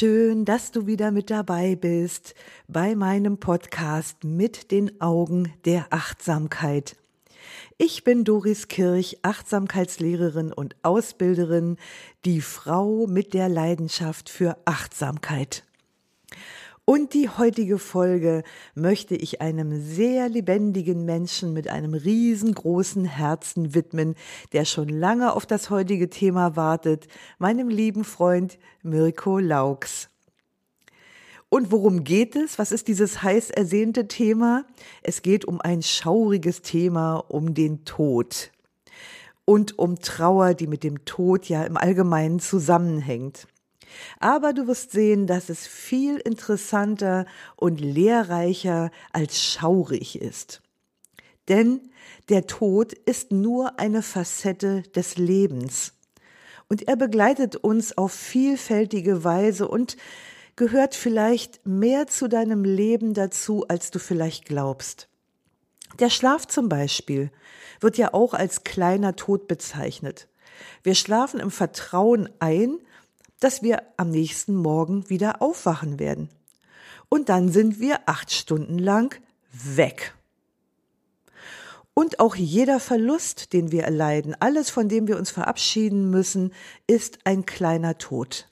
Schön, dass du wieder mit dabei bist bei meinem Podcast mit den Augen der Achtsamkeit. Ich bin Doris Kirch, Achtsamkeitslehrerin und Ausbilderin, die Frau mit der Leidenschaft für Achtsamkeit. Und die heutige Folge möchte ich einem sehr lebendigen Menschen mit einem riesengroßen Herzen widmen, der schon lange auf das heutige Thema wartet, meinem lieben Freund Mirko Laux. Und worum geht es? Was ist dieses heiß ersehnte Thema? Es geht um ein schauriges Thema, um den Tod und um Trauer, die mit dem Tod ja im Allgemeinen zusammenhängt. Aber du wirst sehen, dass es viel interessanter und lehrreicher als schaurig ist. Denn der Tod ist nur eine Facette des Lebens. Und er begleitet uns auf vielfältige Weise und gehört vielleicht mehr zu deinem Leben dazu, als du vielleicht glaubst. Der Schlaf zum Beispiel wird ja auch als kleiner Tod bezeichnet. Wir schlafen im Vertrauen ein, dass wir am nächsten Morgen wieder aufwachen werden. Und dann sind wir acht Stunden lang weg. Und auch jeder Verlust, den wir erleiden, alles, von dem wir uns verabschieden müssen, ist ein kleiner Tod.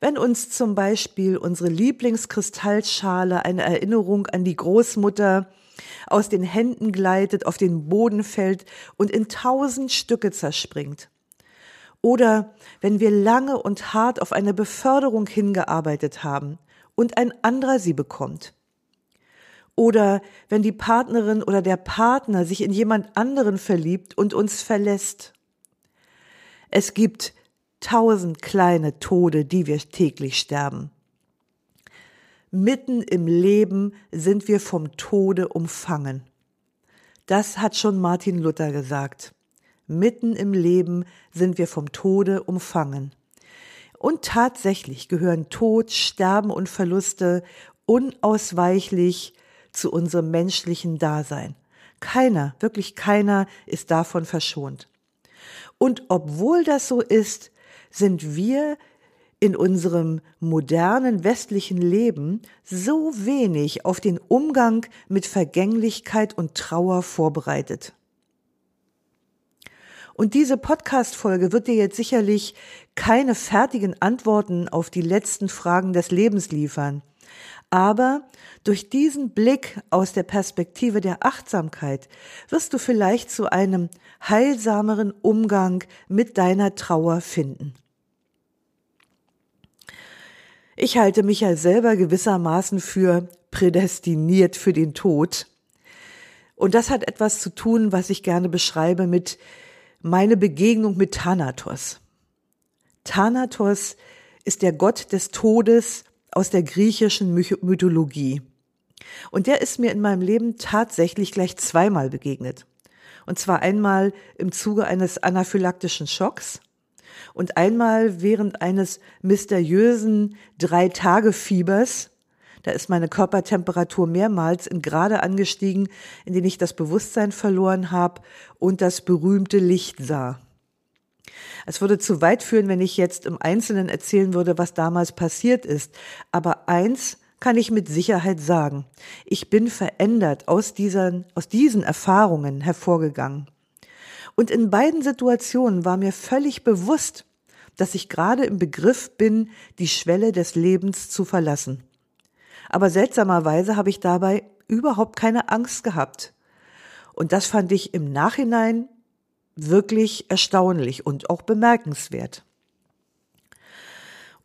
Wenn uns zum Beispiel unsere Lieblingskristallschale, eine Erinnerung an die Großmutter, aus den Händen gleitet, auf den Boden fällt und in tausend Stücke zerspringt, oder wenn wir lange und hart auf eine Beförderung hingearbeitet haben und ein anderer sie bekommt. Oder wenn die Partnerin oder der Partner sich in jemand anderen verliebt und uns verlässt. Es gibt tausend kleine Tode, die wir täglich sterben. Mitten im Leben sind wir vom Tode umfangen. Das hat schon Martin Luther gesagt. Mitten im Leben sind wir vom Tode umfangen. Und tatsächlich gehören Tod, Sterben und Verluste unausweichlich zu unserem menschlichen Dasein. Keiner, wirklich keiner ist davon verschont. Und obwohl das so ist, sind wir in unserem modernen westlichen Leben so wenig auf den Umgang mit Vergänglichkeit und Trauer vorbereitet. Und diese Podcast-Folge wird dir jetzt sicherlich keine fertigen Antworten auf die letzten Fragen des Lebens liefern. Aber durch diesen Blick aus der Perspektive der Achtsamkeit wirst du vielleicht zu einem heilsameren Umgang mit deiner Trauer finden. Ich halte mich ja selber gewissermaßen für prädestiniert für den Tod. Und das hat etwas zu tun, was ich gerne beschreibe mit meine Begegnung mit Thanatos. Thanatos ist der Gott des Todes aus der griechischen Mythologie. Und der ist mir in meinem Leben tatsächlich gleich zweimal begegnet. Und zwar einmal im Zuge eines anaphylaktischen Schocks und einmal während eines mysteriösen Drei-Tage-Fiebers, da ist meine Körpertemperatur mehrmals in Grade angestiegen, in denen ich das Bewusstsein verloren habe und das berühmte Licht sah. Es würde zu weit führen, wenn ich jetzt im Einzelnen erzählen würde, was damals passiert ist. Aber eins kann ich mit Sicherheit sagen. Ich bin verändert aus diesen, aus diesen Erfahrungen hervorgegangen. Und in beiden Situationen war mir völlig bewusst, dass ich gerade im Begriff bin, die Schwelle des Lebens zu verlassen. Aber seltsamerweise habe ich dabei überhaupt keine Angst gehabt. Und das fand ich im Nachhinein wirklich erstaunlich und auch bemerkenswert.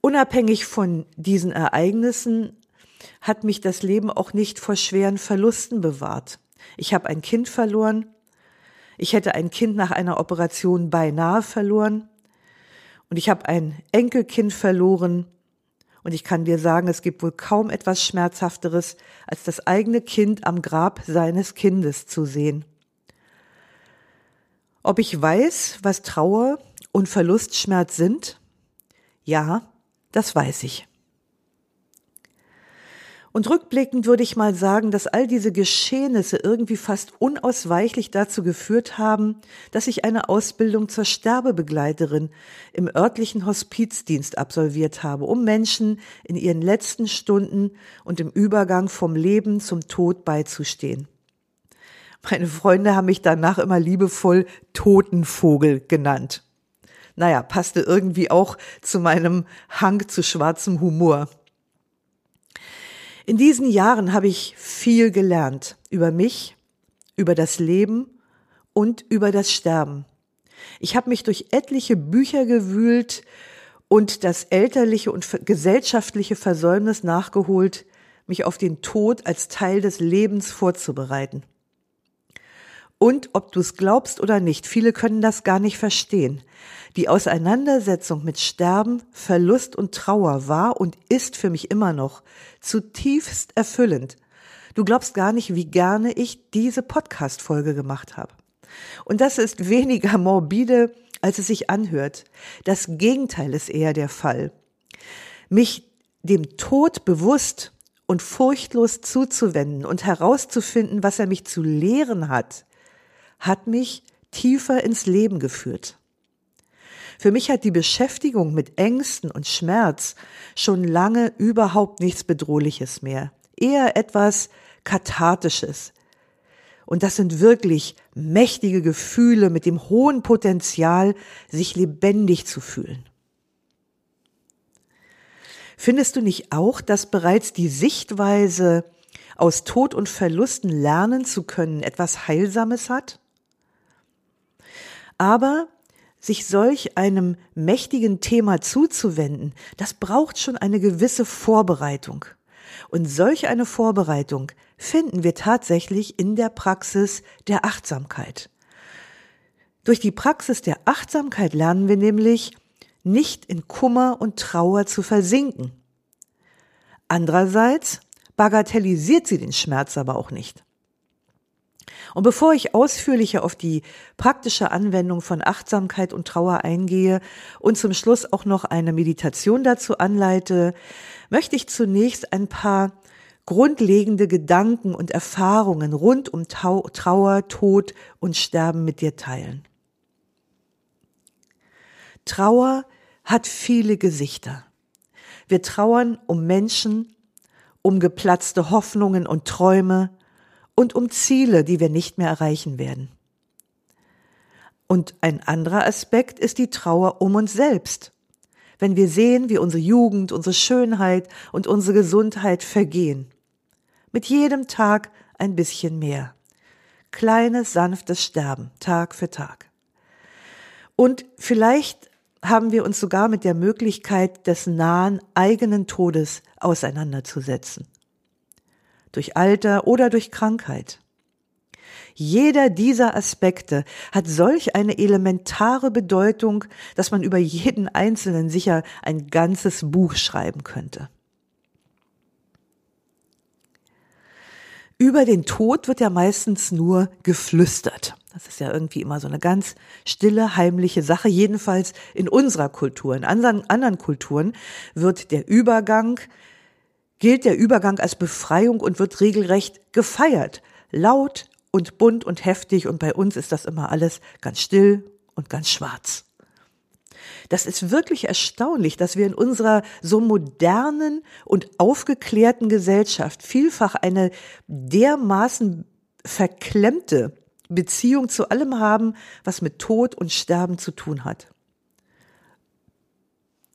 Unabhängig von diesen Ereignissen hat mich das Leben auch nicht vor schweren Verlusten bewahrt. Ich habe ein Kind verloren. Ich hätte ein Kind nach einer Operation beinahe verloren. Und ich habe ein Enkelkind verloren Und ich kann dir sagen, es gibt wohl kaum etwas Schmerzhafteres, als das eigene Kind am Grab seines Kindes zu sehen. Ob ich weiß, was Trauer und Verlustschmerz sind? Ja, das weiß ich. Und rückblickend würde ich mal sagen, dass all diese Geschehnisse irgendwie fast unausweichlich dazu geführt haben, dass ich eine Ausbildung zur Sterbebegleiterin im örtlichen Hospizdienst absolviert habe, um Menschen in ihren letzten Stunden und im Übergang vom Leben zum Tod beizustehen. Meine Freunde haben mich danach immer liebevoll Totenvogel genannt. Naja, passte irgendwie auch zu meinem Hang zu schwarzem Humor. In diesen Jahren habe ich viel gelernt über mich, über das Leben und über das Sterben. Ich habe mich durch etliche Bücher gewühlt und das elterliche und gesellschaftliche Versäumnis nachgeholt, mich auf den Tod als Teil des Lebens vorzubereiten. Und ob du es glaubst oder nicht, viele können das gar nicht verstehen. Die Auseinandersetzung mit Sterben, Verlust und Trauer war und ist für mich immer noch zutiefst erfüllend. Du glaubst gar nicht, wie gerne ich diese Podcast-Folge gemacht habe. Und das ist weniger morbide, als es sich anhört. Das Gegenteil ist eher der Fall. Mich dem Tod bewusst und furchtlos zuzuwenden und herauszufinden, was er mich zu lehren hat, hat mich tiefer ins Leben geführt. Für mich hat die Beschäftigung mit Ängsten und Schmerz schon lange überhaupt nichts Bedrohliches mehr, eher etwas Kathartisches. Und das sind wirklich mächtige Gefühle mit dem hohen Potenzial, sich lebendig zu fühlen. Findest du nicht auch, dass bereits die Sichtweise, aus Tod und Verlusten lernen zu können, etwas Heilsames hat? Aber sich solch einem mächtigen Thema zuzuwenden, das braucht schon eine gewisse Vorbereitung. Und solch eine Vorbereitung finden wir tatsächlich in der Praxis der Achtsamkeit. Durch die Praxis der Achtsamkeit lernen wir nämlich, nicht in Kummer und Trauer zu versinken. Andererseits bagatellisiert sie den Schmerz aber auch nicht. Und bevor ich ausführlicher auf die praktische Anwendung von Achtsamkeit und Trauer eingehe und zum Schluss auch noch eine Meditation dazu anleite, möchte ich zunächst ein paar grundlegende Gedanken und Erfahrungen rund um Trauer, Tod und Sterben mit dir teilen. Trauer hat viele Gesichter. Wir trauern um Menschen, um geplatzte Hoffnungen und Träume, und um Ziele, die wir nicht mehr erreichen werden. Und ein anderer Aspekt ist die Trauer um uns selbst. Wenn wir sehen, wie unsere Jugend, unsere Schönheit und unsere Gesundheit vergehen. Mit jedem Tag ein bisschen mehr. Kleines, sanftes Sterben, Tag für Tag. Und vielleicht haben wir uns sogar mit der Möglichkeit des nahen eigenen Todes auseinanderzusetzen durch Alter oder durch Krankheit. Jeder dieser Aspekte hat solch eine elementare Bedeutung, dass man über jeden einzelnen sicher ein ganzes Buch schreiben könnte. Über den Tod wird ja meistens nur geflüstert. Das ist ja irgendwie immer so eine ganz stille, heimliche Sache. Jedenfalls in unserer Kultur. In anderen, anderen Kulturen wird der Übergang gilt der Übergang als Befreiung und wird regelrecht gefeiert. Laut und bunt und heftig und bei uns ist das immer alles ganz still und ganz schwarz. Das ist wirklich erstaunlich, dass wir in unserer so modernen und aufgeklärten Gesellschaft vielfach eine dermaßen verklemmte Beziehung zu allem haben, was mit Tod und Sterben zu tun hat.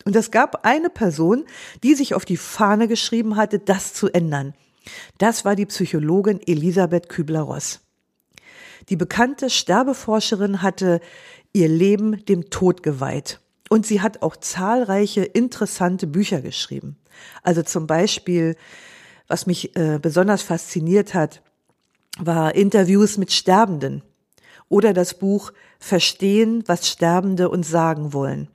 Und es gab eine Person, die sich auf die Fahne geschrieben hatte, das zu ändern. Das war die Psychologin Elisabeth Kübler-Ross. Die bekannte Sterbeforscherin hatte ihr Leben dem Tod geweiht. Und sie hat auch zahlreiche interessante Bücher geschrieben. Also zum Beispiel, was mich äh, besonders fasziniert hat, war Interviews mit Sterbenden oder das Buch Verstehen, was Sterbende uns sagen wollen.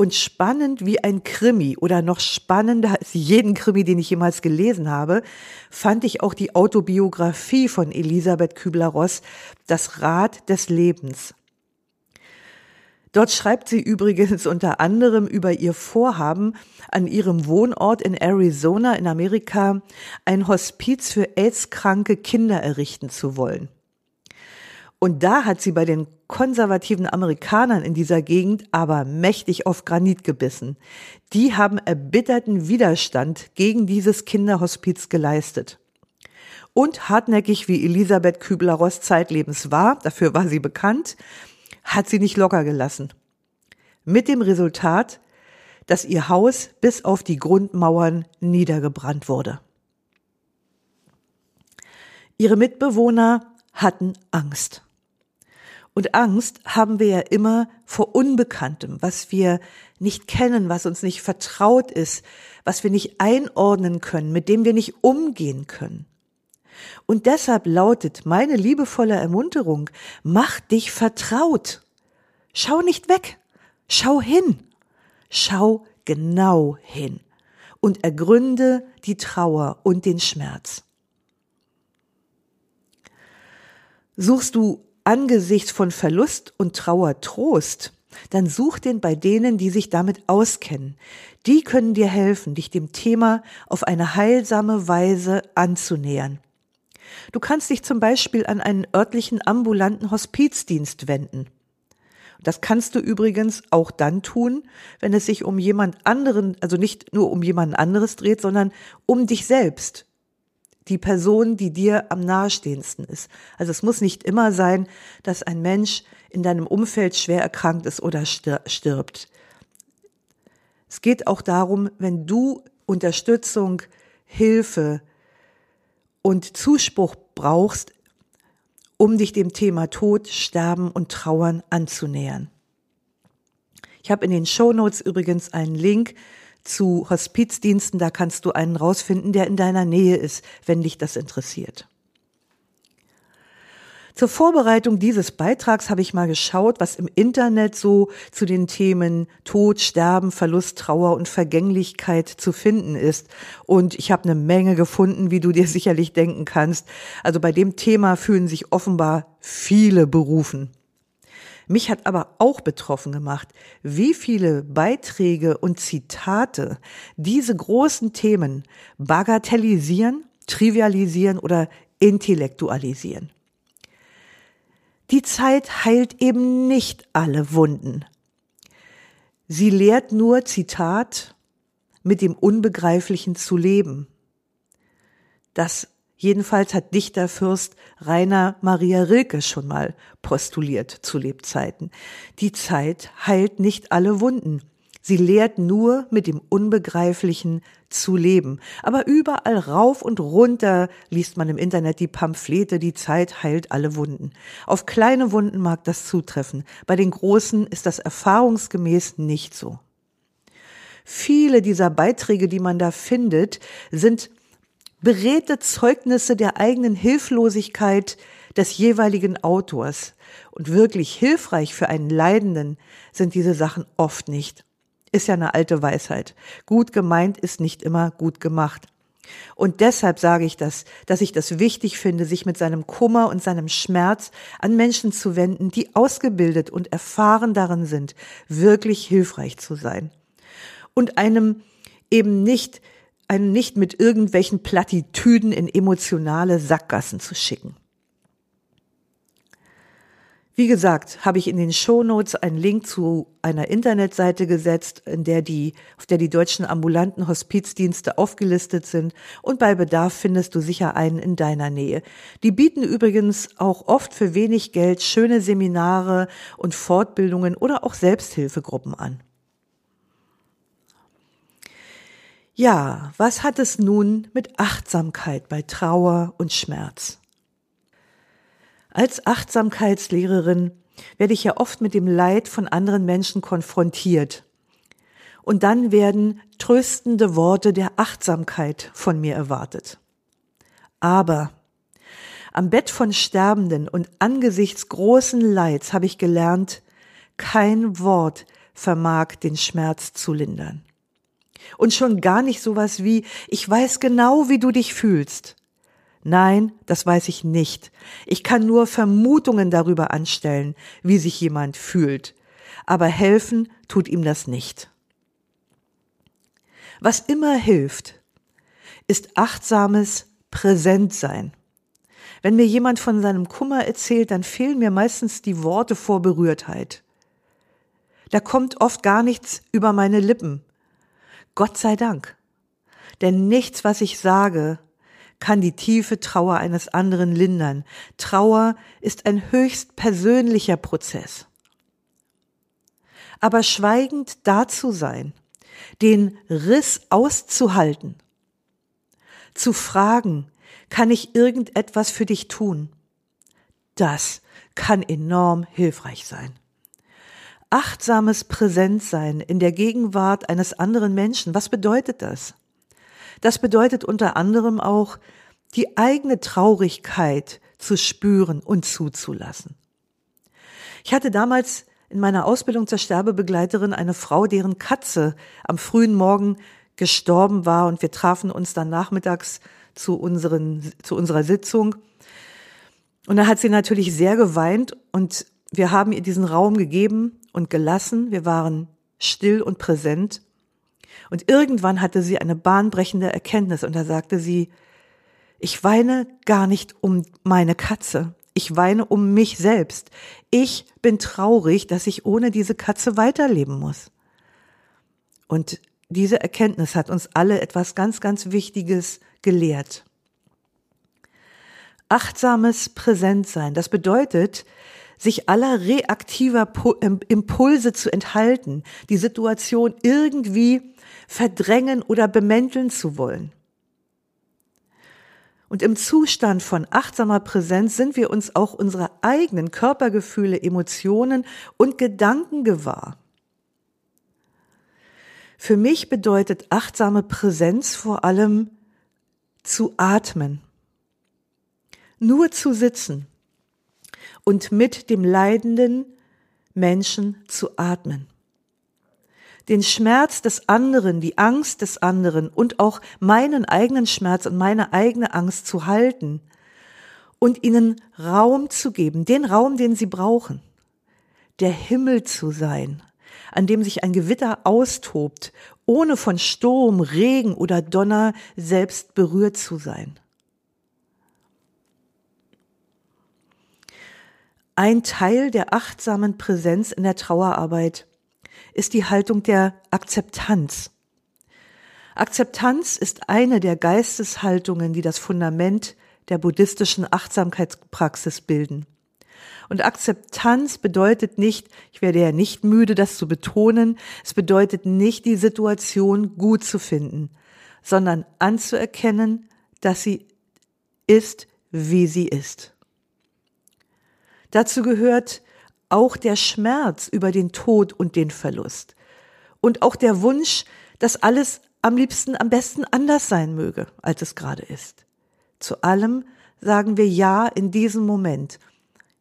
Und spannend wie ein Krimi oder noch spannender als jeden Krimi, den ich jemals gelesen habe, fand ich auch die Autobiografie von Elisabeth Kübler-Ross, Das Rad des Lebens. Dort schreibt sie übrigens unter anderem über ihr Vorhaben, an ihrem Wohnort in Arizona in Amerika ein Hospiz für AIDS-kranke Kinder errichten zu wollen. Und da hat sie bei den konservativen Amerikanern in dieser Gegend aber mächtig auf Granit gebissen. Die haben erbitterten Widerstand gegen dieses Kinderhospiz geleistet. Und hartnäckig wie Elisabeth Kübler-Ross zeitlebens war, dafür war sie bekannt, hat sie nicht locker gelassen. Mit dem Resultat, dass ihr Haus bis auf die Grundmauern niedergebrannt wurde. Ihre Mitbewohner hatten Angst. Und Angst haben wir ja immer vor Unbekanntem, was wir nicht kennen, was uns nicht vertraut ist, was wir nicht einordnen können, mit dem wir nicht umgehen können. Und deshalb lautet meine liebevolle Ermunterung, mach dich vertraut. Schau nicht weg, schau hin, schau genau hin und ergründe die Trauer und den Schmerz. Suchst du angesichts von Verlust und Trauer Trost, dann such den bei denen, die sich damit auskennen. Die können dir helfen, dich dem Thema auf eine heilsame Weise anzunähern. Du kannst dich zum Beispiel an einen örtlichen ambulanten Hospizdienst wenden. Das kannst du übrigens auch dann tun, wenn es sich um jemand anderen, also nicht nur um jemand anderes dreht, sondern um dich selbst. Die Person, die dir am nahestehendsten ist. Also es muss nicht immer sein, dass ein Mensch in deinem Umfeld schwer erkrankt ist oder stirbt. Es geht auch darum, wenn du Unterstützung, Hilfe, und Zuspruch brauchst, um dich dem Thema Tod, Sterben und Trauern anzunähern. Ich habe in den Show Notes übrigens einen Link zu Hospizdiensten, da kannst du einen rausfinden, der in deiner Nähe ist, wenn dich das interessiert. Zur Vorbereitung dieses Beitrags habe ich mal geschaut, was im Internet so zu den Themen Tod, Sterben, Verlust, Trauer und Vergänglichkeit zu finden ist. Und ich habe eine Menge gefunden, wie du dir sicherlich denken kannst. Also bei dem Thema fühlen sich offenbar viele berufen. Mich hat aber auch betroffen gemacht, wie viele Beiträge und Zitate diese großen Themen bagatellisieren, trivialisieren oder intellektualisieren. Die Zeit heilt eben nicht alle Wunden. Sie lehrt nur, Zitat, mit dem Unbegreiflichen zu leben. Das jedenfalls hat Dichterfürst Rainer Maria Rilke schon mal postuliert zu Lebzeiten. Die Zeit heilt nicht alle Wunden. Sie lehrt nur mit dem Unbegreiflichen zu leben. Aber überall rauf und runter liest man im Internet die Pamphlete, die Zeit heilt alle Wunden. Auf kleine Wunden mag das zutreffen. Bei den großen ist das erfahrungsgemäß nicht so. Viele dieser Beiträge, die man da findet, sind beredte Zeugnisse der eigenen Hilflosigkeit des jeweiligen Autors. Und wirklich hilfreich für einen Leidenden sind diese Sachen oft nicht. Ist ja eine alte Weisheit. Gut gemeint ist nicht immer gut gemacht. Und deshalb sage ich das, dass ich das wichtig finde, sich mit seinem Kummer und seinem Schmerz an Menschen zu wenden, die ausgebildet und erfahren darin sind, wirklich hilfreich zu sein. Und einem eben nicht, einen nicht mit irgendwelchen Plattitüden in emotionale Sackgassen zu schicken. Wie gesagt, habe ich in den Shownotes einen Link zu einer Internetseite gesetzt, in der die, auf der die deutschen ambulanten Hospizdienste aufgelistet sind und bei Bedarf findest du sicher einen in deiner Nähe. Die bieten übrigens auch oft für wenig Geld schöne Seminare und Fortbildungen oder auch Selbsthilfegruppen an. Ja, was hat es nun mit Achtsamkeit bei Trauer und Schmerz? Als Achtsamkeitslehrerin werde ich ja oft mit dem Leid von anderen Menschen konfrontiert. Und dann werden tröstende Worte der Achtsamkeit von mir erwartet. Aber am Bett von Sterbenden und angesichts großen Leids habe ich gelernt, kein Wort vermag den Schmerz zu lindern. Und schon gar nicht sowas wie, ich weiß genau, wie du dich fühlst. Nein, das weiß ich nicht. Ich kann nur Vermutungen darüber anstellen, wie sich jemand fühlt. Aber helfen tut ihm das nicht. Was immer hilft, ist achtsames Präsentsein. Wenn mir jemand von seinem Kummer erzählt, dann fehlen mir meistens die Worte vor Berührtheit. Da kommt oft gar nichts über meine Lippen. Gott sei Dank. Denn nichts, was ich sage, kann die tiefe Trauer eines anderen lindern. Trauer ist ein höchst persönlicher Prozess. Aber schweigend da zu sein, den Riss auszuhalten, zu fragen, kann ich irgendetwas für dich tun? Das kann enorm hilfreich sein. Achtsames Präsentsein in der Gegenwart eines anderen Menschen, was bedeutet das? Das bedeutet unter anderem auch, die eigene Traurigkeit zu spüren und zuzulassen. Ich hatte damals in meiner Ausbildung zur Sterbebegleiterin eine Frau, deren Katze am frühen Morgen gestorben war und wir trafen uns dann nachmittags zu, unseren, zu unserer Sitzung. Und da hat sie natürlich sehr geweint und wir haben ihr diesen Raum gegeben und gelassen. Wir waren still und präsent. Und irgendwann hatte sie eine bahnbrechende Erkenntnis und da sagte sie, ich weine gar nicht um meine Katze. Ich weine um mich selbst. Ich bin traurig, dass ich ohne diese Katze weiterleben muss. Und diese Erkenntnis hat uns alle etwas ganz, ganz Wichtiges gelehrt. Achtsames Präsentsein, das bedeutet, sich aller reaktiver Impulse zu enthalten, die Situation irgendwie verdrängen oder bemänteln zu wollen. Und im Zustand von achtsamer Präsenz sind wir uns auch unserer eigenen Körpergefühle, Emotionen und Gedanken gewahr. Für mich bedeutet achtsame Präsenz vor allem zu atmen, nur zu sitzen und mit dem leidenden Menschen zu atmen. Den Schmerz des anderen, die Angst des anderen und auch meinen eigenen Schmerz und meine eigene Angst zu halten und ihnen Raum zu geben, den Raum, den sie brauchen, der Himmel zu sein, an dem sich ein Gewitter austobt, ohne von Sturm, Regen oder Donner selbst berührt zu sein. Ein Teil der achtsamen Präsenz in der Trauerarbeit ist die Haltung der Akzeptanz. Akzeptanz ist eine der Geisteshaltungen, die das Fundament der buddhistischen Achtsamkeitspraxis bilden. Und Akzeptanz bedeutet nicht, ich werde ja nicht müde, das zu betonen, es bedeutet nicht, die Situation gut zu finden, sondern anzuerkennen, dass sie ist, wie sie ist. Dazu gehört auch der Schmerz über den Tod und den Verlust und auch der Wunsch, dass alles am liebsten am besten anders sein möge, als es gerade ist. Zu allem sagen wir Ja in diesem Moment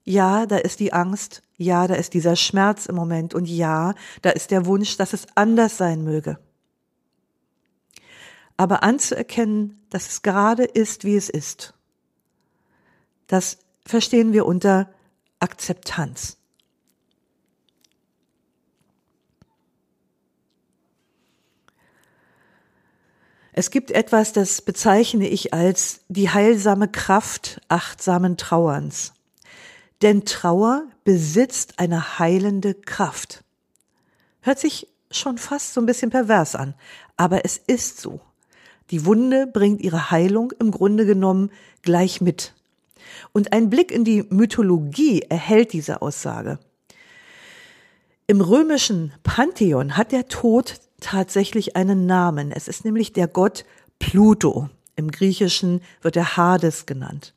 ja, da ist die Angst, ja, da ist dieser Schmerz im Moment und ja, da ist der Wunsch, dass es anders sein möge. Aber anzuerkennen, dass es gerade ist, wie es ist, das verstehen wir unter Akzeptanz. Es gibt etwas, das bezeichne ich als die heilsame Kraft achtsamen Trauerns. Denn Trauer besitzt eine heilende Kraft. Hört sich schon fast so ein bisschen pervers an, aber es ist so. Die Wunde bringt ihre Heilung im Grunde genommen gleich mit. Und ein Blick in die Mythologie erhält diese Aussage. Im römischen Pantheon hat der Tod tatsächlich einen Namen. Es ist nämlich der Gott Pluto. Im Griechischen wird er Hades genannt.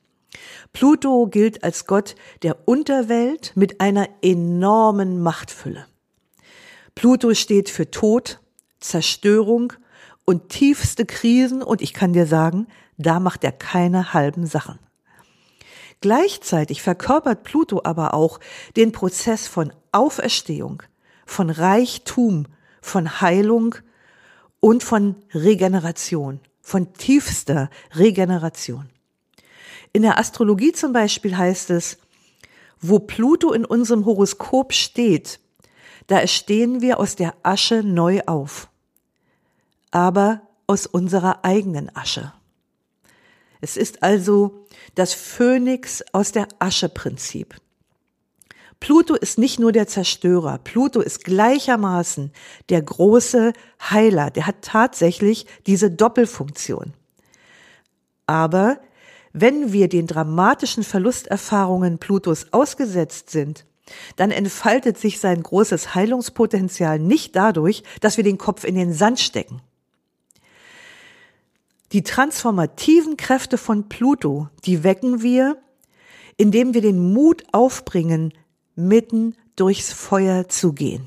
Pluto gilt als Gott der Unterwelt mit einer enormen Machtfülle. Pluto steht für Tod, Zerstörung und tiefste Krisen und ich kann dir sagen, da macht er keine halben Sachen. Gleichzeitig verkörpert Pluto aber auch den Prozess von Auferstehung, von Reichtum, von Heilung und von Regeneration, von tiefster Regeneration. In der Astrologie zum Beispiel heißt es, wo Pluto in unserem Horoskop steht, da erstehen wir aus der Asche neu auf, aber aus unserer eigenen Asche. Es ist also das Phönix aus der Asche Prinzip. Pluto ist nicht nur der Zerstörer, Pluto ist gleichermaßen der große Heiler, der hat tatsächlich diese Doppelfunktion. Aber wenn wir den dramatischen Verlusterfahrungen Plutos ausgesetzt sind, dann entfaltet sich sein großes Heilungspotenzial nicht dadurch, dass wir den Kopf in den Sand stecken. Die transformativen Kräfte von Pluto, die wecken wir, indem wir den Mut aufbringen, mitten durchs Feuer zu gehen.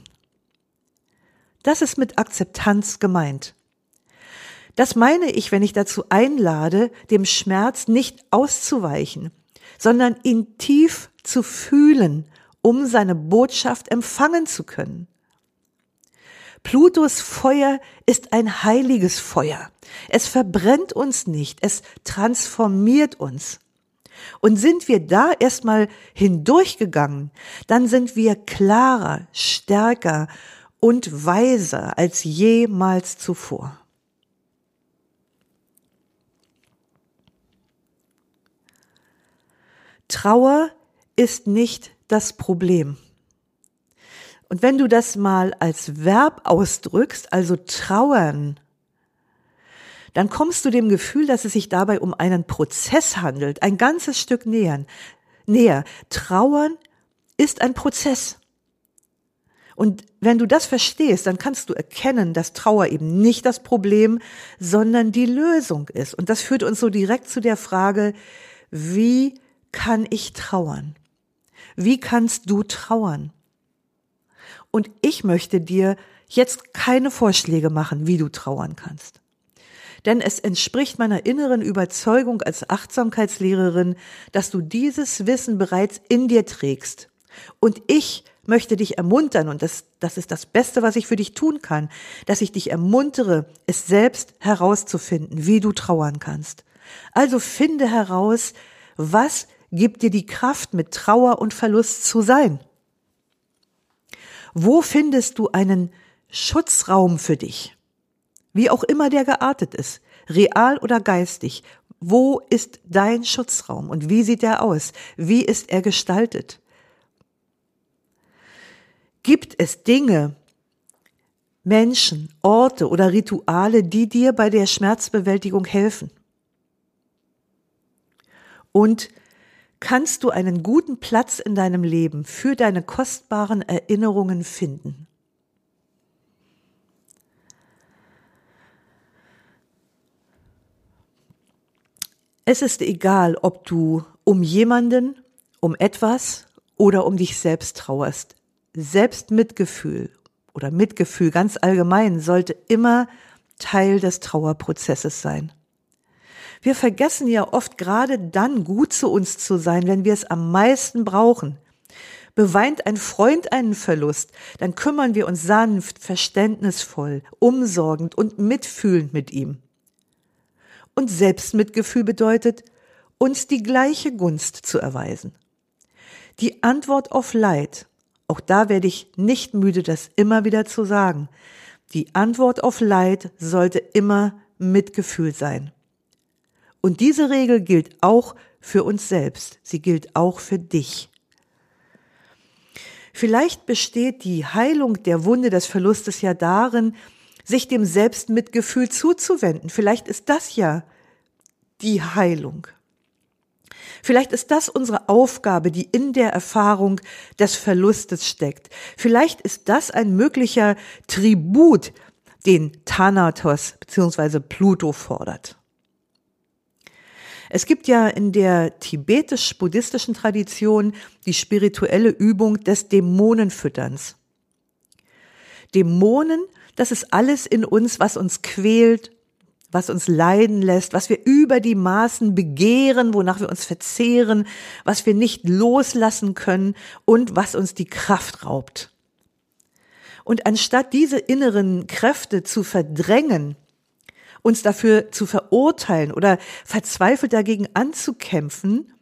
Das ist mit Akzeptanz gemeint. Das meine ich, wenn ich dazu einlade, dem Schmerz nicht auszuweichen, sondern ihn tief zu fühlen, um seine Botschaft empfangen zu können. Plutos Feuer ist ein heiliges Feuer. Es verbrennt uns nicht, es transformiert uns. Und sind wir da erstmal hindurchgegangen, dann sind wir klarer, stärker und weiser als jemals zuvor. Trauer ist nicht das Problem. Und wenn du das mal als Verb ausdrückst, also trauern, dann kommst du dem Gefühl, dass es sich dabei um einen Prozess handelt, ein ganzes Stück nähern, näher. Trauern ist ein Prozess. Und wenn du das verstehst, dann kannst du erkennen, dass Trauer eben nicht das Problem, sondern die Lösung ist. Und das führt uns so direkt zu der Frage, wie kann ich trauern? Wie kannst du trauern? Und ich möchte dir jetzt keine Vorschläge machen, wie du trauern kannst denn es entspricht meiner inneren Überzeugung als Achtsamkeitslehrerin, dass du dieses Wissen bereits in dir trägst. Und ich möchte dich ermuntern, und das, das ist das Beste, was ich für dich tun kann, dass ich dich ermuntere, es selbst herauszufinden, wie du trauern kannst. Also finde heraus, was gibt dir die Kraft, mit Trauer und Verlust zu sein? Wo findest du einen Schutzraum für dich? wie auch immer der geartet ist, real oder geistig, wo ist dein Schutzraum und wie sieht er aus? Wie ist er gestaltet? Gibt es Dinge, Menschen, Orte oder Rituale, die dir bei der Schmerzbewältigung helfen? Und kannst du einen guten Platz in deinem Leben für deine kostbaren Erinnerungen finden? Es ist egal, ob du um jemanden, um etwas oder um dich selbst trauerst. Selbstmitgefühl oder Mitgefühl ganz allgemein sollte immer Teil des Trauerprozesses sein. Wir vergessen ja oft gerade dann gut zu uns zu sein, wenn wir es am meisten brauchen. Beweint ein Freund einen Verlust, dann kümmern wir uns sanft, verständnisvoll, umsorgend und mitfühlend mit ihm. Und Selbstmitgefühl bedeutet, uns die gleiche Gunst zu erweisen. Die Antwort auf Leid, auch da werde ich nicht müde, das immer wieder zu sagen, die Antwort auf Leid sollte immer Mitgefühl sein. Und diese Regel gilt auch für uns selbst, sie gilt auch für dich. Vielleicht besteht die Heilung der Wunde des Verlustes ja darin, sich dem Selbstmitgefühl zuzuwenden. Vielleicht ist das ja die Heilung. Vielleicht ist das unsere Aufgabe, die in der Erfahrung des Verlustes steckt. Vielleicht ist das ein möglicher Tribut, den Thanatos bzw. Pluto fordert. Es gibt ja in der tibetisch-buddhistischen Tradition die spirituelle Übung des Dämonenfütterns. Dämonen das ist alles in uns, was uns quält, was uns leiden lässt, was wir über die Maßen begehren, wonach wir uns verzehren, was wir nicht loslassen können und was uns die Kraft raubt. Und anstatt diese inneren Kräfte zu verdrängen, uns dafür zu verurteilen oder verzweifelt dagegen anzukämpfen,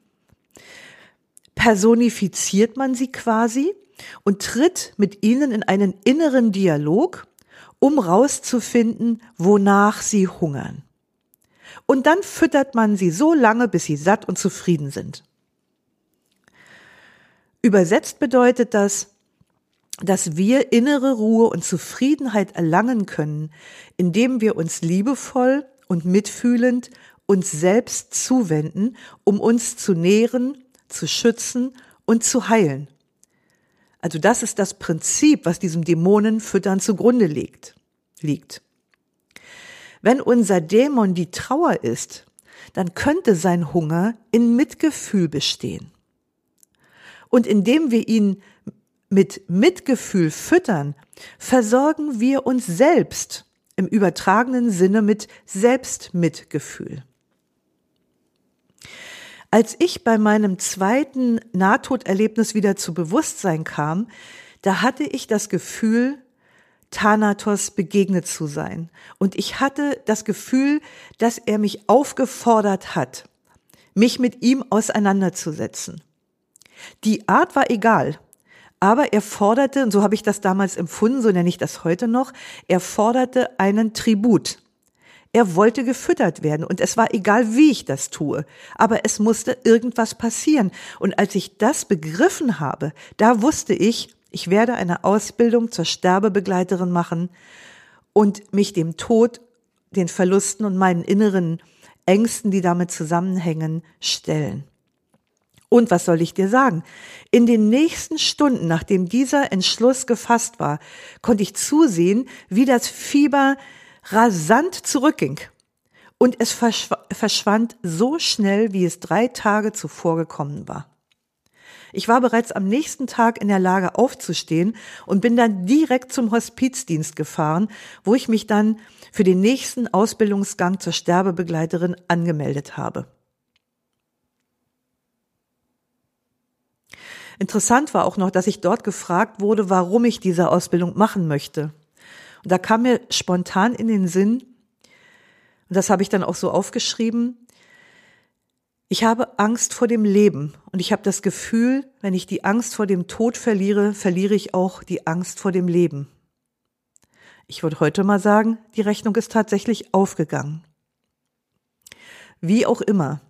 personifiziert man sie quasi und tritt mit ihnen in einen inneren Dialog, um rauszufinden, wonach sie hungern. Und dann füttert man sie so lange, bis sie satt und zufrieden sind. Übersetzt bedeutet das, dass wir innere Ruhe und Zufriedenheit erlangen können, indem wir uns liebevoll und mitfühlend uns selbst zuwenden, um uns zu nähren, zu schützen und zu heilen. Also das ist das Prinzip, was diesem Dämonenfüttern zugrunde liegt. liegt. Wenn unser Dämon die Trauer ist, dann könnte sein Hunger in Mitgefühl bestehen. Und indem wir ihn mit Mitgefühl füttern, versorgen wir uns selbst im übertragenen Sinne mit Selbstmitgefühl. Als ich bei meinem zweiten Nahtoderlebnis wieder zu Bewusstsein kam, da hatte ich das Gefühl, Thanatos begegnet zu sein. Und ich hatte das Gefühl, dass er mich aufgefordert hat, mich mit ihm auseinanderzusetzen. Die Art war egal, aber er forderte, und so habe ich das damals empfunden, so nenne ich das heute noch, er forderte einen Tribut. Er wollte gefüttert werden und es war egal, wie ich das tue, aber es musste irgendwas passieren. Und als ich das begriffen habe, da wusste ich, ich werde eine Ausbildung zur Sterbebegleiterin machen und mich dem Tod, den Verlusten und meinen inneren Ängsten, die damit zusammenhängen, stellen. Und was soll ich dir sagen? In den nächsten Stunden, nachdem dieser Entschluss gefasst war, konnte ich zusehen, wie das Fieber rasant zurückging. Und es verschwand so schnell, wie es drei Tage zuvor gekommen war. Ich war bereits am nächsten Tag in der Lage aufzustehen und bin dann direkt zum Hospizdienst gefahren, wo ich mich dann für den nächsten Ausbildungsgang zur Sterbebegleiterin angemeldet habe. Interessant war auch noch, dass ich dort gefragt wurde, warum ich diese Ausbildung machen möchte. Und da kam mir spontan in den Sinn, und das habe ich dann auch so aufgeschrieben, ich habe Angst vor dem Leben und ich habe das Gefühl, wenn ich die Angst vor dem Tod verliere, verliere ich auch die Angst vor dem Leben. Ich würde heute mal sagen, die Rechnung ist tatsächlich aufgegangen. Wie auch immer,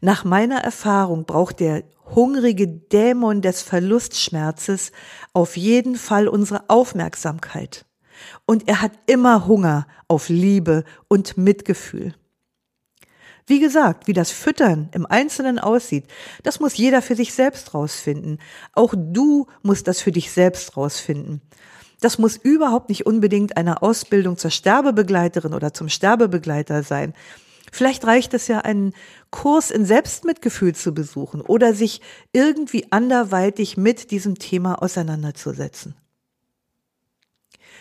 nach meiner Erfahrung braucht der hungrige Dämon des Verlustschmerzes auf jeden Fall unsere Aufmerksamkeit. Und er hat immer Hunger auf Liebe und Mitgefühl. Wie gesagt, wie das Füttern im Einzelnen aussieht, das muss jeder für sich selbst rausfinden. Auch du musst das für dich selbst rausfinden. Das muss überhaupt nicht unbedingt eine Ausbildung zur Sterbebegleiterin oder zum Sterbebegleiter sein. Vielleicht reicht es ja, einen Kurs in Selbstmitgefühl zu besuchen oder sich irgendwie anderweitig mit diesem Thema auseinanderzusetzen.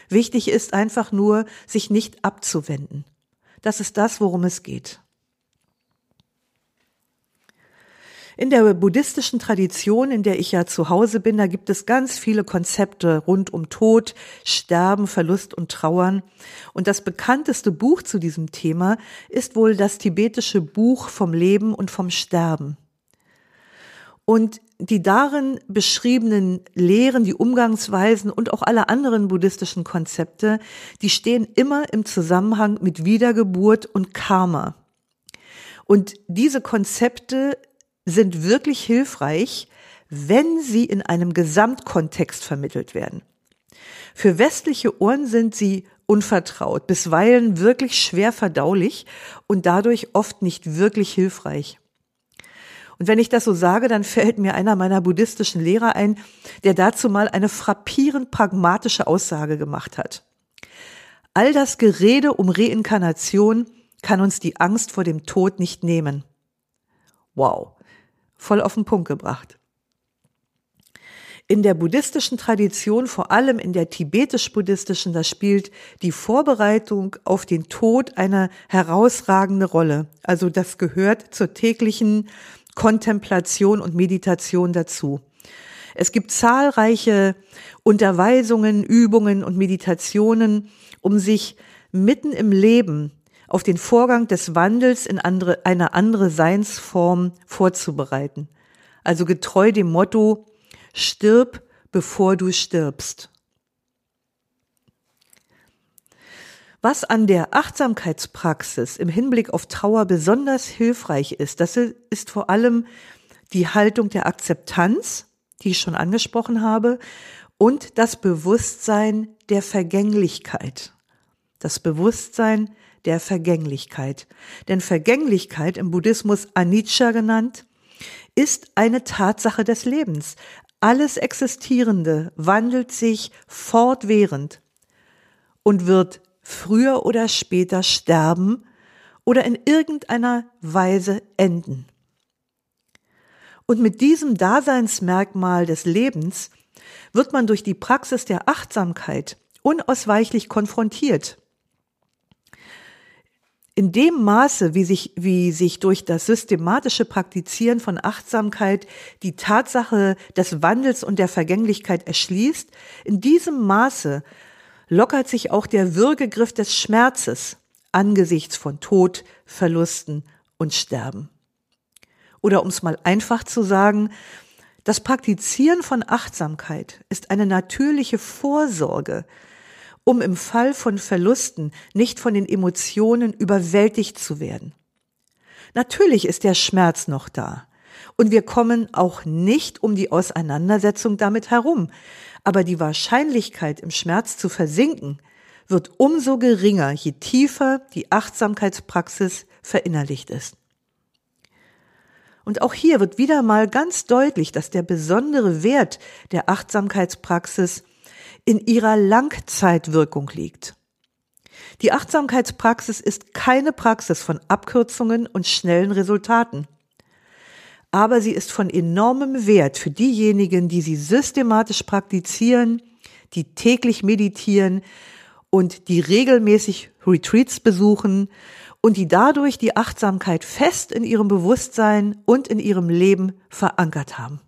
Wichtig ist einfach nur, sich nicht abzuwenden. Das ist das, worum es geht. In der buddhistischen Tradition, in der ich ja zu Hause bin, da gibt es ganz viele Konzepte rund um Tod, Sterben, Verlust und Trauern. Und das bekannteste Buch zu diesem Thema ist wohl das tibetische Buch vom Leben und vom Sterben. Und die darin beschriebenen Lehren, die Umgangsweisen und auch alle anderen buddhistischen Konzepte, die stehen immer im Zusammenhang mit Wiedergeburt und Karma. Und diese Konzepte sind wirklich hilfreich, wenn sie in einem Gesamtkontext vermittelt werden. Für westliche Ohren sind sie unvertraut, bisweilen wirklich schwer verdaulich und dadurch oft nicht wirklich hilfreich. Und wenn ich das so sage, dann fällt mir einer meiner buddhistischen Lehrer ein, der dazu mal eine frappierend pragmatische Aussage gemacht hat. All das Gerede um Reinkarnation kann uns die Angst vor dem Tod nicht nehmen. Wow voll auf den Punkt gebracht. In der buddhistischen Tradition, vor allem in der tibetisch-buddhistischen, da spielt die Vorbereitung auf den Tod eine herausragende Rolle. Also das gehört zur täglichen Kontemplation und Meditation dazu. Es gibt zahlreiche Unterweisungen, Übungen und Meditationen, um sich mitten im Leben auf den Vorgang des Wandels in andere, eine andere Seinsform vorzubereiten. Also getreu dem Motto, stirb, bevor du stirbst. Was an der Achtsamkeitspraxis im Hinblick auf Trauer besonders hilfreich ist, das ist vor allem die Haltung der Akzeptanz, die ich schon angesprochen habe, und das Bewusstsein der Vergänglichkeit. Das Bewusstsein der Vergänglichkeit. Denn Vergänglichkeit im Buddhismus Anicca genannt, ist eine Tatsache des Lebens. Alles Existierende wandelt sich fortwährend und wird früher oder später sterben oder in irgendeiner Weise enden. Und mit diesem Daseinsmerkmal des Lebens wird man durch die Praxis der Achtsamkeit unausweichlich konfrontiert. In dem Maße, wie sich, wie sich durch das systematische Praktizieren von Achtsamkeit die Tatsache des Wandels und der Vergänglichkeit erschließt, in diesem Maße lockert sich auch der Würgegriff des Schmerzes angesichts von Tod, Verlusten und Sterben. Oder um es mal einfach zu sagen, das Praktizieren von Achtsamkeit ist eine natürliche Vorsorge, um im Fall von Verlusten nicht von den Emotionen überwältigt zu werden. Natürlich ist der Schmerz noch da. Und wir kommen auch nicht um die Auseinandersetzung damit herum. Aber die Wahrscheinlichkeit, im Schmerz zu versinken, wird umso geringer, je tiefer die Achtsamkeitspraxis verinnerlicht ist. Und auch hier wird wieder mal ganz deutlich, dass der besondere Wert der Achtsamkeitspraxis in ihrer Langzeitwirkung liegt. Die Achtsamkeitspraxis ist keine Praxis von Abkürzungen und schnellen Resultaten. Aber sie ist von enormem Wert für diejenigen, die sie systematisch praktizieren, die täglich meditieren und die regelmäßig Retreats besuchen und die dadurch die Achtsamkeit fest in ihrem Bewusstsein und in ihrem Leben verankert haben.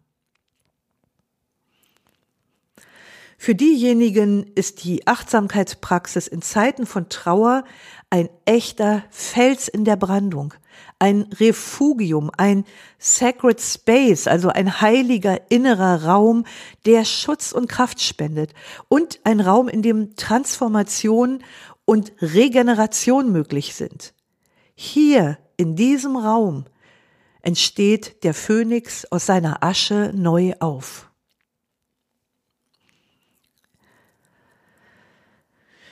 Für diejenigen ist die Achtsamkeitspraxis in Zeiten von Trauer ein echter Fels in der Brandung, ein Refugium, ein Sacred Space, also ein heiliger innerer Raum, der Schutz und Kraft spendet und ein Raum, in dem Transformation und Regeneration möglich sind. Hier in diesem Raum entsteht der Phönix aus seiner Asche neu auf.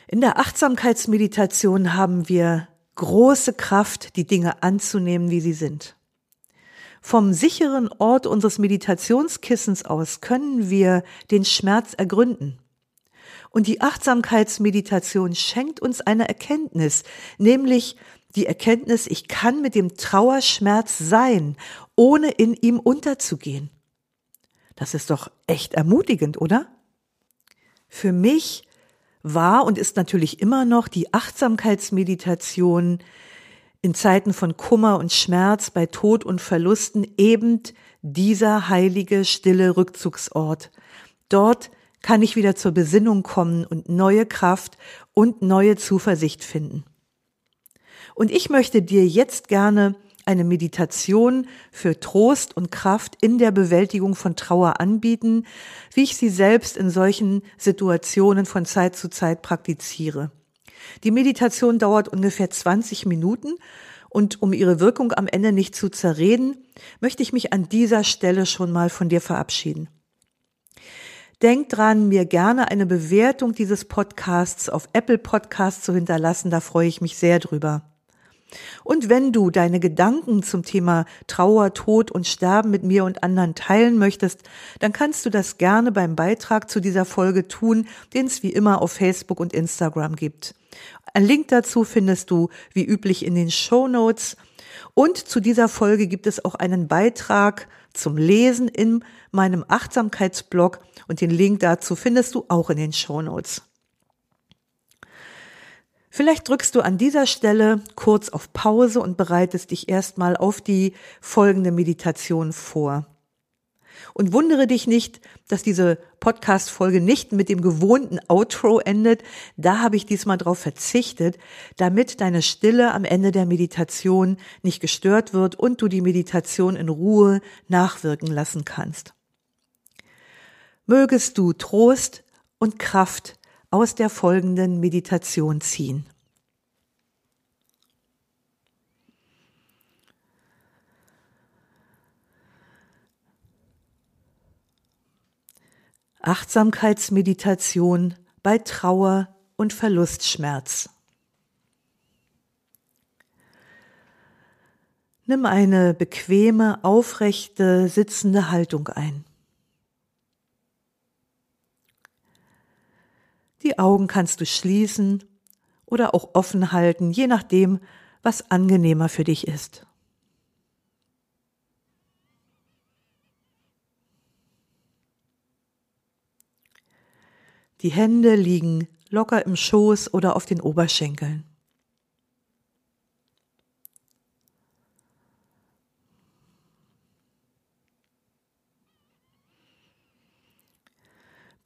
In der Achtsamkeitsmeditation haben wir große Kraft, die Dinge anzunehmen, wie sie sind. Vom sicheren Ort unseres Meditationskissens aus können wir den Schmerz ergründen. Und die Achtsamkeitsmeditation schenkt uns eine Erkenntnis, nämlich die Erkenntnis, ich kann mit dem Trauerschmerz sein, ohne in ihm unterzugehen. Das ist doch echt ermutigend, oder? Für mich war und ist natürlich immer noch die Achtsamkeitsmeditation in Zeiten von Kummer und Schmerz, bei Tod und Verlusten eben dieser heilige, stille Rückzugsort. Dort kann ich wieder zur Besinnung kommen und neue Kraft und neue Zuversicht finden. Und ich möchte dir jetzt gerne eine Meditation für Trost und Kraft in der Bewältigung von Trauer anbieten, wie ich sie selbst in solchen Situationen von Zeit zu Zeit praktiziere. Die Meditation dauert ungefähr 20 Minuten und um ihre Wirkung am Ende nicht zu zerreden, möchte ich mich an dieser Stelle schon mal von dir verabschieden. Denk dran, mir gerne eine Bewertung dieses Podcasts auf Apple Podcasts zu hinterlassen, da freue ich mich sehr drüber. Und wenn du deine Gedanken zum Thema Trauer, Tod und Sterben mit mir und anderen teilen möchtest, dann kannst du das gerne beim Beitrag zu dieser Folge tun, den es wie immer auf Facebook und Instagram gibt. Ein Link dazu findest du wie üblich in den Show Notes. Und zu dieser Folge gibt es auch einen Beitrag zum Lesen in meinem Achtsamkeitsblog und den Link dazu findest du auch in den Show Notes. Vielleicht drückst du an dieser Stelle kurz auf Pause und bereitest dich erstmal auf die folgende Meditation vor. Und wundere dich nicht, dass diese Podcast-Folge nicht mit dem gewohnten Outro endet. Da habe ich diesmal drauf verzichtet, damit deine Stille am Ende der Meditation nicht gestört wird und du die Meditation in Ruhe nachwirken lassen kannst. Mögest du Trost und Kraft aus der folgenden Meditation ziehen. Achtsamkeitsmeditation bei Trauer und Verlustschmerz. Nimm eine bequeme, aufrechte, sitzende Haltung ein. Die Augen kannst du schließen oder auch offen halten, je nachdem, was angenehmer für dich ist. Die Hände liegen locker im Schoß oder auf den Oberschenkeln.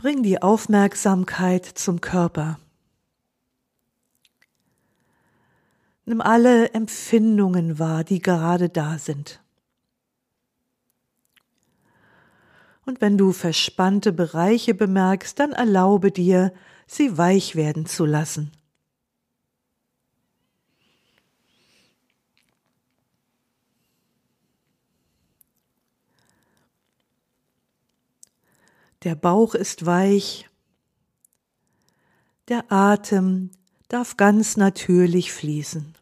Bring die Aufmerksamkeit zum Körper. Nimm alle Empfindungen wahr, die gerade da sind. Und wenn du verspannte Bereiche bemerkst, dann erlaube dir, sie weich werden zu lassen. Der Bauch ist weich. Der Atem darf ganz natürlich fließen.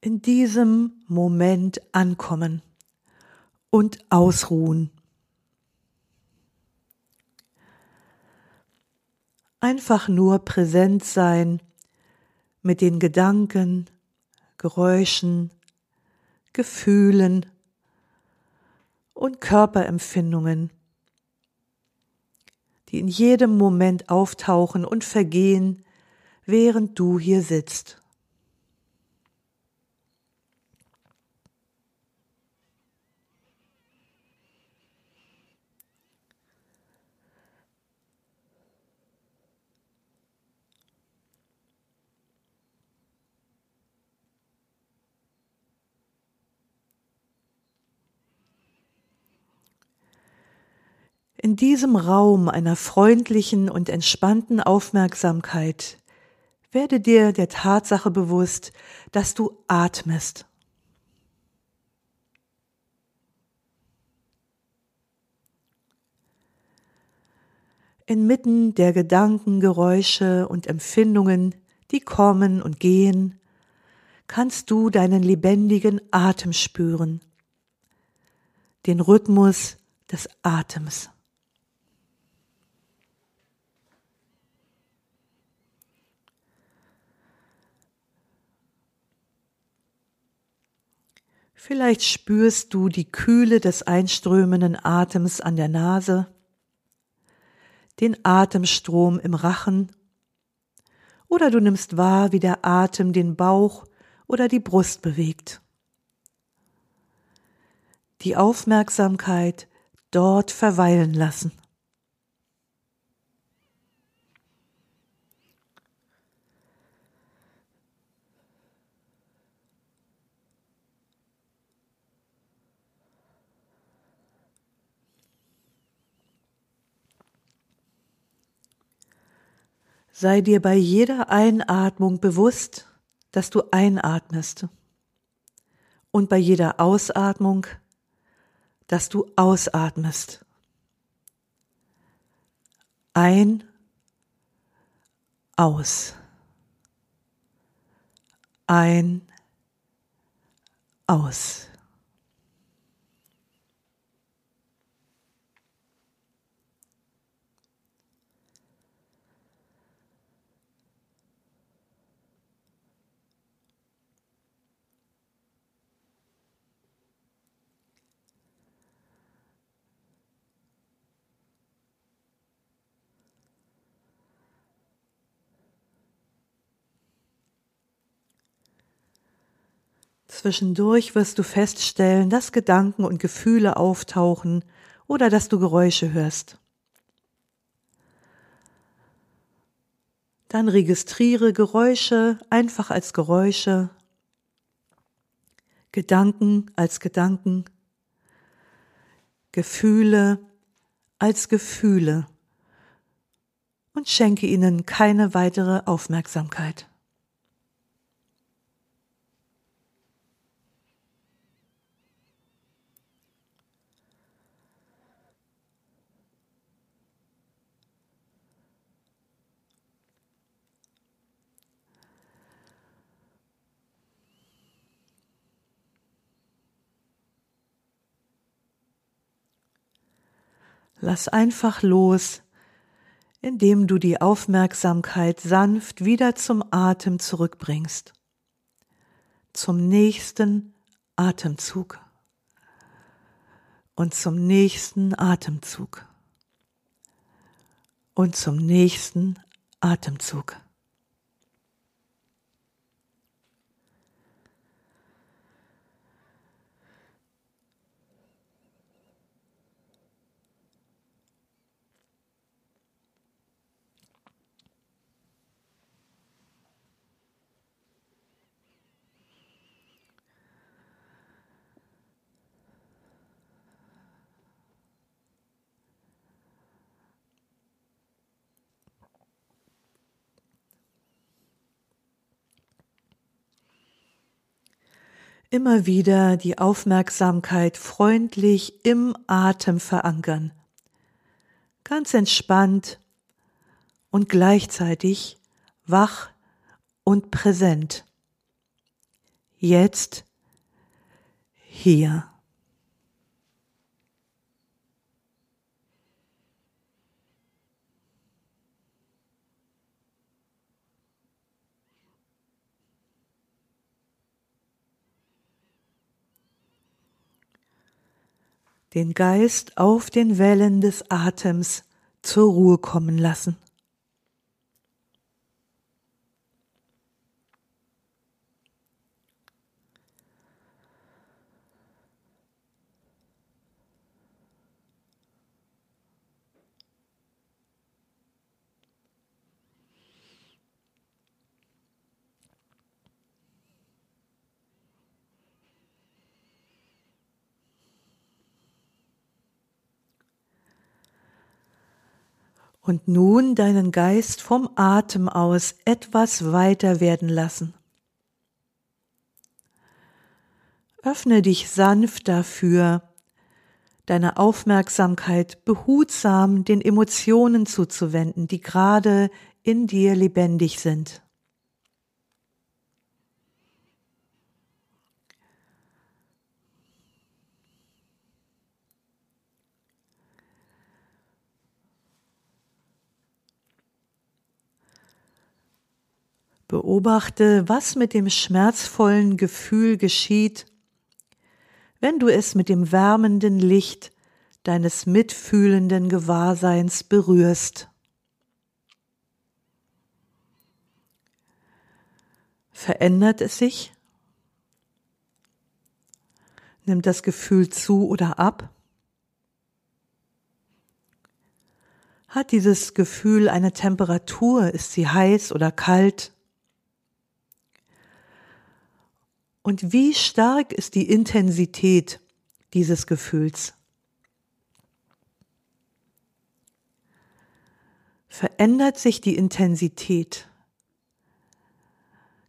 in diesem Moment ankommen und ausruhen. Einfach nur präsent sein mit den Gedanken, Geräuschen, Gefühlen und Körperempfindungen, die in jedem Moment auftauchen und vergehen, während du hier sitzt. In diesem Raum einer freundlichen und entspannten Aufmerksamkeit werde dir der Tatsache bewusst, dass du atmest. Inmitten der Gedanken, Geräusche und Empfindungen, die kommen und gehen, kannst du deinen lebendigen Atem spüren, den Rhythmus des Atems. Vielleicht spürst du die Kühle des einströmenden Atems an der Nase, den Atemstrom im Rachen, oder du nimmst wahr, wie der Atem den Bauch oder die Brust bewegt. Die Aufmerksamkeit dort verweilen lassen. Sei dir bei jeder Einatmung bewusst, dass du einatmest und bei jeder Ausatmung, dass du ausatmest. Ein, aus. Ein, aus. Zwischendurch wirst du feststellen, dass Gedanken und Gefühle auftauchen oder dass du Geräusche hörst. Dann registriere Geräusche einfach als Geräusche, Gedanken als Gedanken, Gefühle als Gefühle und schenke ihnen keine weitere Aufmerksamkeit. Lass einfach los, indem du die Aufmerksamkeit sanft wieder zum Atem zurückbringst. Zum nächsten Atemzug. Und zum nächsten Atemzug. Und zum nächsten Atemzug. Immer wieder die Aufmerksamkeit freundlich im Atem verankern. Ganz entspannt und gleichzeitig wach und präsent. Jetzt hier. Den Geist auf den Wellen des Atems zur Ruhe kommen lassen. Und nun deinen Geist vom Atem aus etwas weiter werden lassen. Öffne dich sanft dafür, deine Aufmerksamkeit behutsam den Emotionen zuzuwenden, die gerade in dir lebendig sind. Beobachte, was mit dem schmerzvollen Gefühl geschieht, wenn du es mit dem wärmenden Licht deines mitfühlenden Gewahrseins berührst. Verändert es sich? Nimmt das Gefühl zu oder ab? Hat dieses Gefühl eine Temperatur? Ist sie heiß oder kalt? Und wie stark ist die Intensität dieses Gefühls? Verändert sich die Intensität?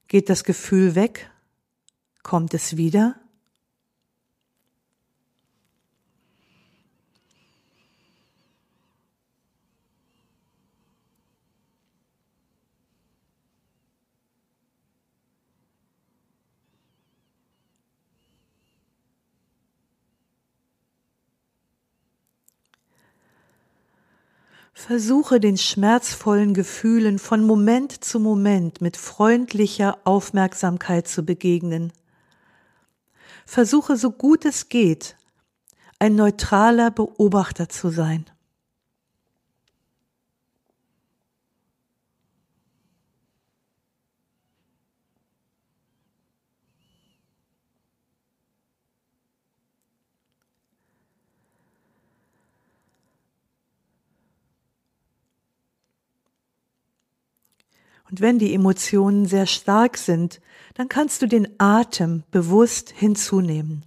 Geht das Gefühl weg? Kommt es wieder? Versuche den schmerzvollen Gefühlen von Moment zu Moment mit freundlicher Aufmerksamkeit zu begegnen. Versuche so gut es geht, ein neutraler Beobachter zu sein. Und wenn die Emotionen sehr stark sind, dann kannst du den Atem bewusst hinzunehmen.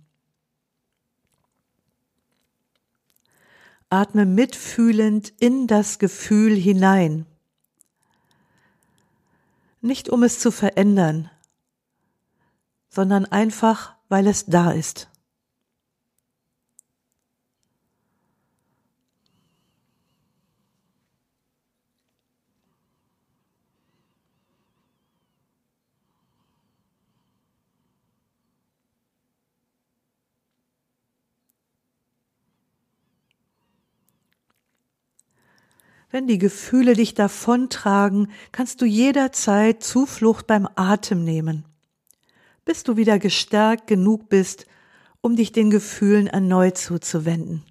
Atme mitfühlend in das Gefühl hinein. Nicht um es zu verändern, sondern einfach, weil es da ist. Wenn die Gefühle dich davontragen, kannst du jederzeit Zuflucht beim Atem nehmen, bis du wieder gestärkt genug bist, um dich den Gefühlen erneut zuzuwenden.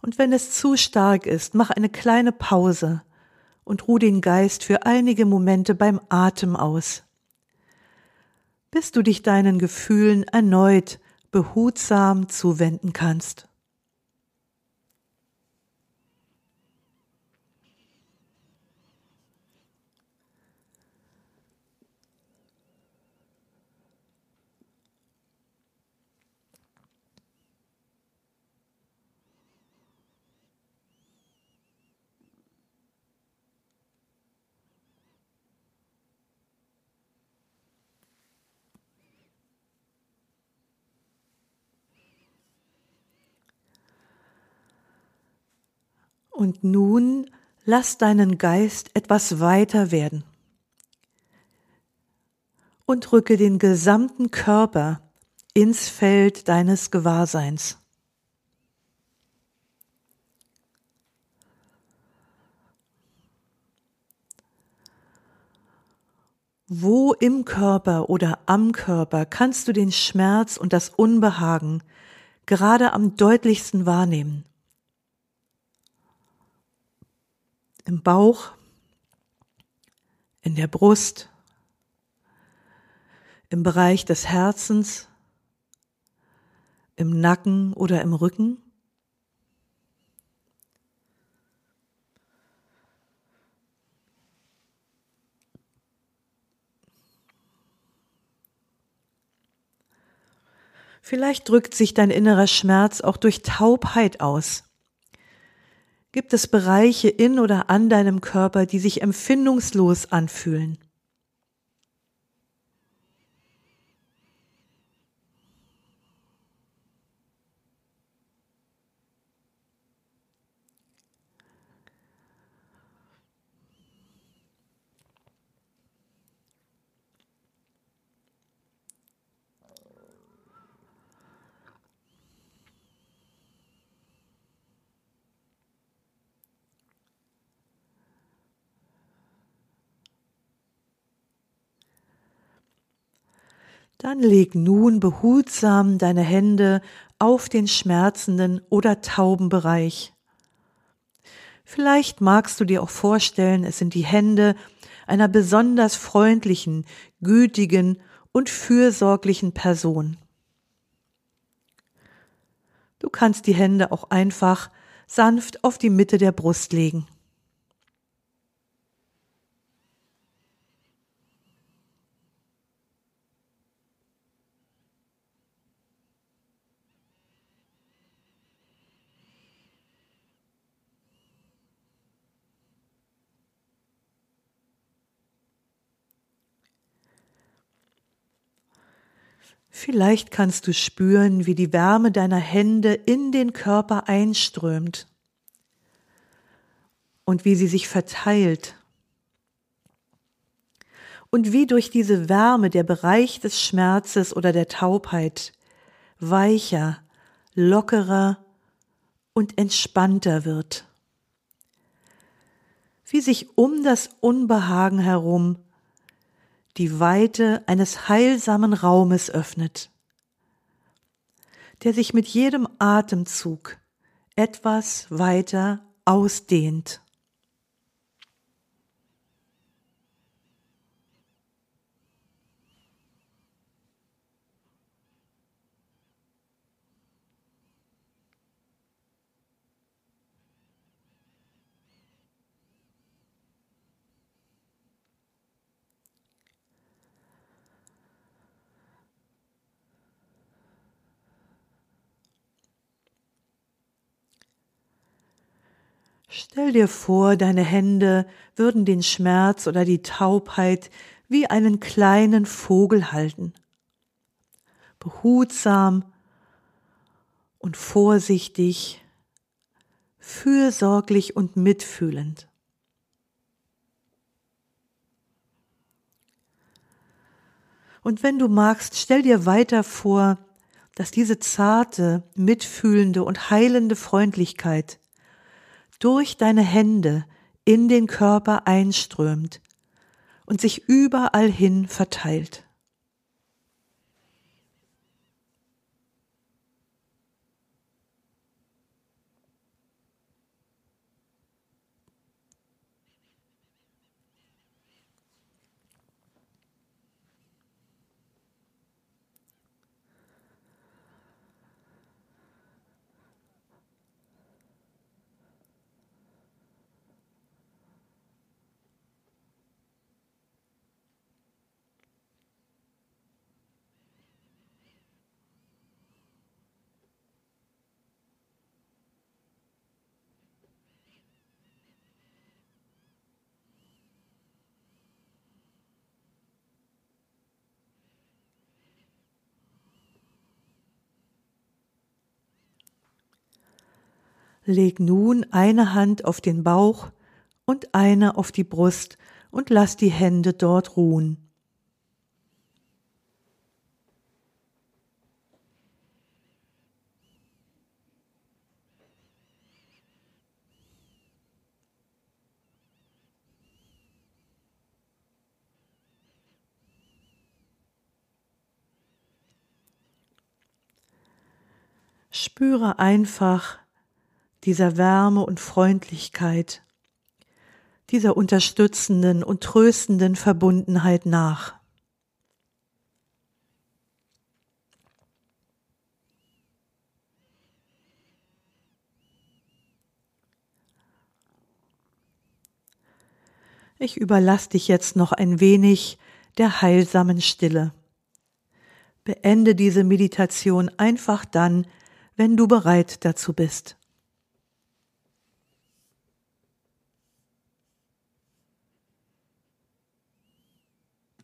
Und wenn es zu stark ist, mach eine kleine Pause und ruh den Geist für einige Momente beim Atem aus, bis du dich deinen Gefühlen erneut behutsam zuwenden kannst. Und nun lass deinen Geist etwas weiter werden und rücke den gesamten Körper ins Feld deines Gewahrseins. Wo im Körper oder am Körper kannst du den Schmerz und das Unbehagen gerade am deutlichsten wahrnehmen? Im Bauch, in der Brust, im Bereich des Herzens, im Nacken oder im Rücken. Vielleicht drückt sich dein innerer Schmerz auch durch Taubheit aus. Gibt es Bereiche in oder an deinem Körper, die sich empfindungslos anfühlen? Dann leg nun behutsam deine Hände auf den schmerzenden oder tauben Bereich. Vielleicht magst du dir auch vorstellen, es sind die Hände einer besonders freundlichen, gütigen und fürsorglichen Person. Du kannst die Hände auch einfach sanft auf die Mitte der Brust legen. Vielleicht kannst du spüren, wie die Wärme deiner Hände in den Körper einströmt und wie sie sich verteilt. Und wie durch diese Wärme der Bereich des Schmerzes oder der Taubheit weicher, lockerer und entspannter wird, wie sich um das Unbehagen herum die Weite eines heilsamen Raumes öffnet, der sich mit jedem Atemzug etwas weiter ausdehnt. Stell dir vor, deine Hände würden den Schmerz oder die Taubheit wie einen kleinen Vogel halten. Behutsam und vorsichtig, fürsorglich und mitfühlend. Und wenn du magst, stell dir weiter vor, dass diese zarte, mitfühlende und heilende Freundlichkeit durch deine Hände in den Körper einströmt und sich überall hin verteilt. Leg nun eine Hand auf den Bauch und eine auf die Brust und lass die Hände dort ruhen. Spüre einfach, dieser Wärme und Freundlichkeit, dieser unterstützenden und tröstenden Verbundenheit nach. Ich überlasse dich jetzt noch ein wenig der heilsamen Stille. Beende diese Meditation einfach dann, wenn du bereit dazu bist.